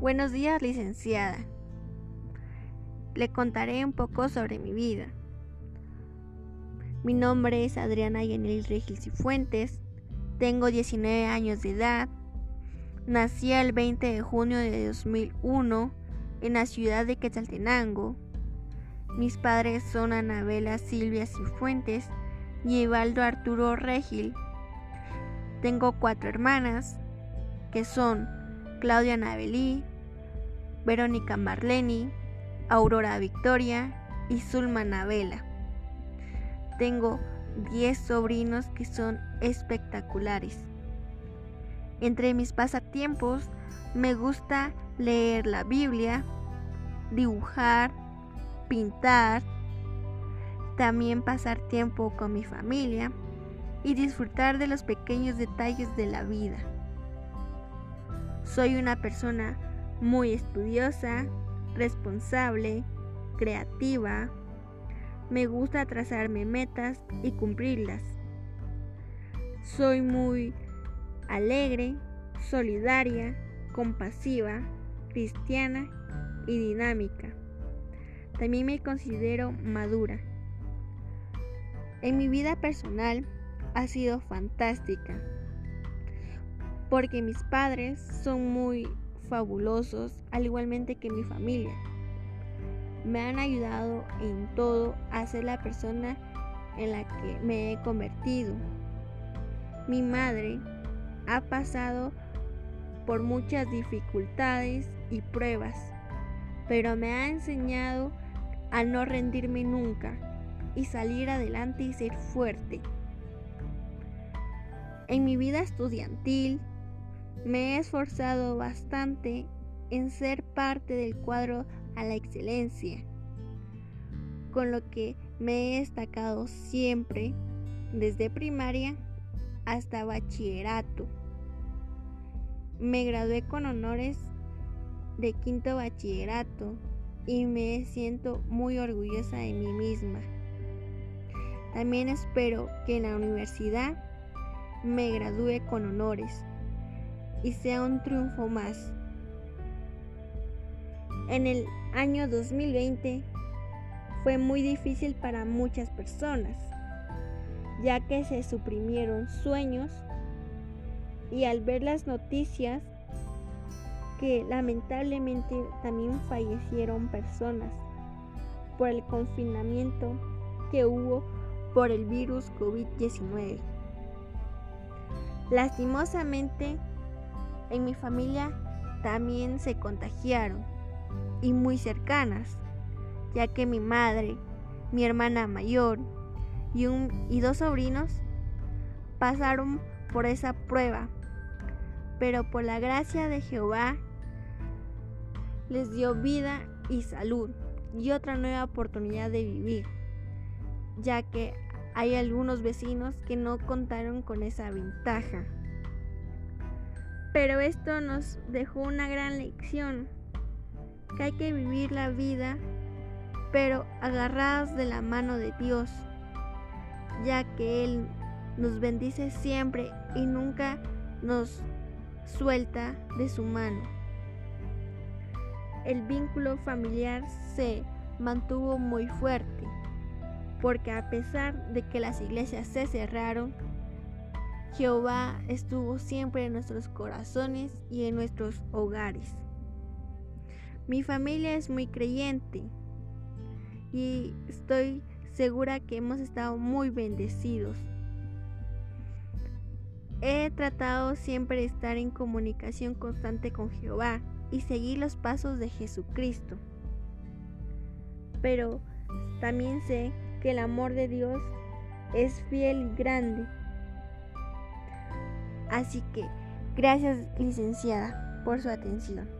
Buenos días, licenciada. Le contaré un poco sobre mi vida. Mi nombre es Adriana Yanel Regil Cifuentes. Tengo 19 años de edad. Nací el 20 de junio de 2001 en la ciudad de Quetzaltenango. Mis padres son Anabela Silvia Cifuentes y Evaldo Arturo Regil. Tengo cuatro hermanas, que son Claudia Anabelí, Verónica Marleni, Aurora Victoria y Zulma Anabela. Tengo 10 sobrinos que son espectaculares. Entre mis pasatiempos me gusta leer la Biblia, dibujar, pintar, también pasar tiempo con mi familia y disfrutar de los pequeños detalles de la vida. Soy una persona muy estudiosa, responsable, creativa. Me gusta trazarme metas y cumplirlas. Soy muy alegre, solidaria, compasiva, cristiana y dinámica. También me considero madura. En mi vida personal ha sido fantástica porque mis padres son muy fabulosos, al igualmente que mi familia. Me han ayudado en todo a ser la persona en la que me he convertido. Mi madre ha pasado por muchas dificultades y pruebas, pero me ha enseñado a no rendirme nunca y salir adelante y ser fuerte. En mi vida estudiantil me he esforzado bastante en ser parte del cuadro a la excelencia, con lo que me he destacado siempre desde primaria hasta bachillerato. Me gradué con honores de quinto bachillerato y me siento muy orgullosa de mí misma. También espero que en la universidad me gradúe con honores y sea un triunfo más. En el año 2020 fue muy difícil para muchas personas, ya que se suprimieron sueños y al ver las noticias que lamentablemente también fallecieron personas por el confinamiento que hubo por el virus COVID-19. Lastimosamente, en mi familia también se contagiaron y muy cercanas, ya que mi madre, mi hermana mayor y, un, y dos sobrinos pasaron por esa prueba, pero por la gracia de Jehová les dio vida y salud y otra nueva oportunidad de vivir, ya que hay algunos vecinos que no contaron con esa ventaja. Pero esto nos dejó una gran lección, que hay que vivir la vida, pero agarrados de la mano de Dios, ya que Él nos bendice siempre y nunca nos suelta de su mano. El vínculo familiar se mantuvo muy fuerte, porque a pesar de que las iglesias se cerraron, Jehová estuvo siempre en nuestros corazones y en nuestros hogares. Mi familia es muy creyente y estoy segura que hemos estado muy bendecidos. He tratado siempre de estar en comunicación constante con Jehová y seguir los pasos de Jesucristo. Pero también sé que el amor de Dios es fiel y grande Así que gracias licenciada por su atención.